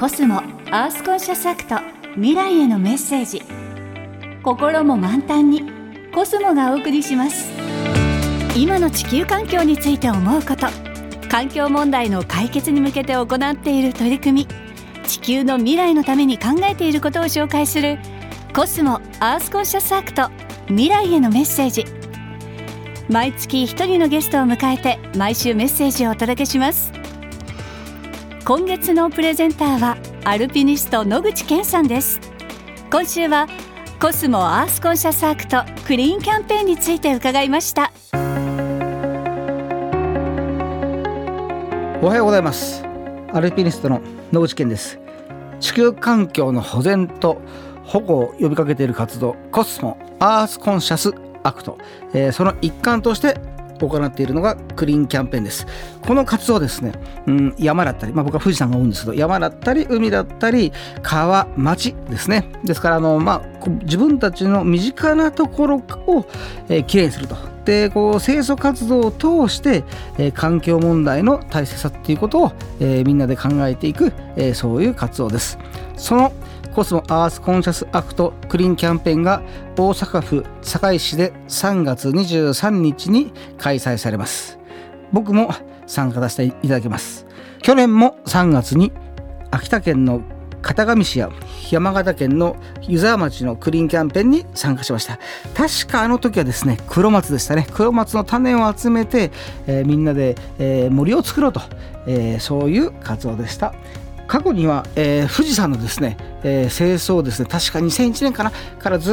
コスモアースコンシャスアクト未来へのメッセージ。心も満タンにコスモがお送りします。今の地球環境について思うこと。環境問題の解決に向けて行っている取り組み。地球の未来のために考えていることを紹介するコスモアースコンシャスアクト未来へのメッセージ。毎月一人のゲストを迎えて毎週メッセージをお届けします。今月のプレゼンターはアルピニスト野口健さんです。今週はコスモアースコンシャスアクトクリーンキャンペーンについて伺いました。おはようございます。アルピニストの野口健です。地球環境の保全と保護を呼びかけている活動コスモアースコンシャスアクト、えー、その一環として行っているのがクリーンキャンペーンです。この活動ですね、うん、山だったり、まあ、僕は富士山が多いんですけど山だったり海だったり川町ですね。ですからあの、まあ、自分たちの身近なところを、えー、きれいにすると。でこう清掃活動を通して、えー、環境問題の大切さっていうことを、えー、みんなで考えていく、えー、そういう活動です。そのコスモアースコンシャスアクトクリーンキャンペーンが大阪府堺市で3月23日に開催されます。僕も参加させていただきます。去年も3月に秋田県の片上市や山形県の湯沢町のクリーンキャンペーンに参加しました。確かあの時はですね黒松でしたね。黒松の種を集めて、えー、みんなで、えー、森を作ろうと、えー、そういう活動でした。過去には、えー、富士山のですね、えー、清掃ですね確か2001年かなからず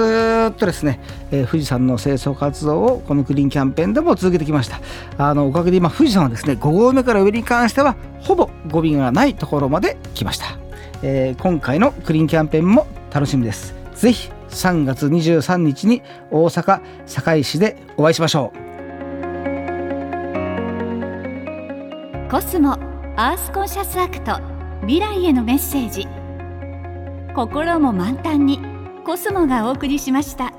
っとですね、えー、富士山の清掃活動をこのクリーンキャンペーンでも続けてきました。あのおかげで今富士山はですね5合目から上に関してはほぼゴミがないところまで来ました、えー、今回のクリーンキャンペーンも楽しみです。ぜひ3月23日に大阪堺市でお会いしましょう。コスモアースコンシャスアクト未来へのメッセージ。心も満タンにコスモがお送りしました。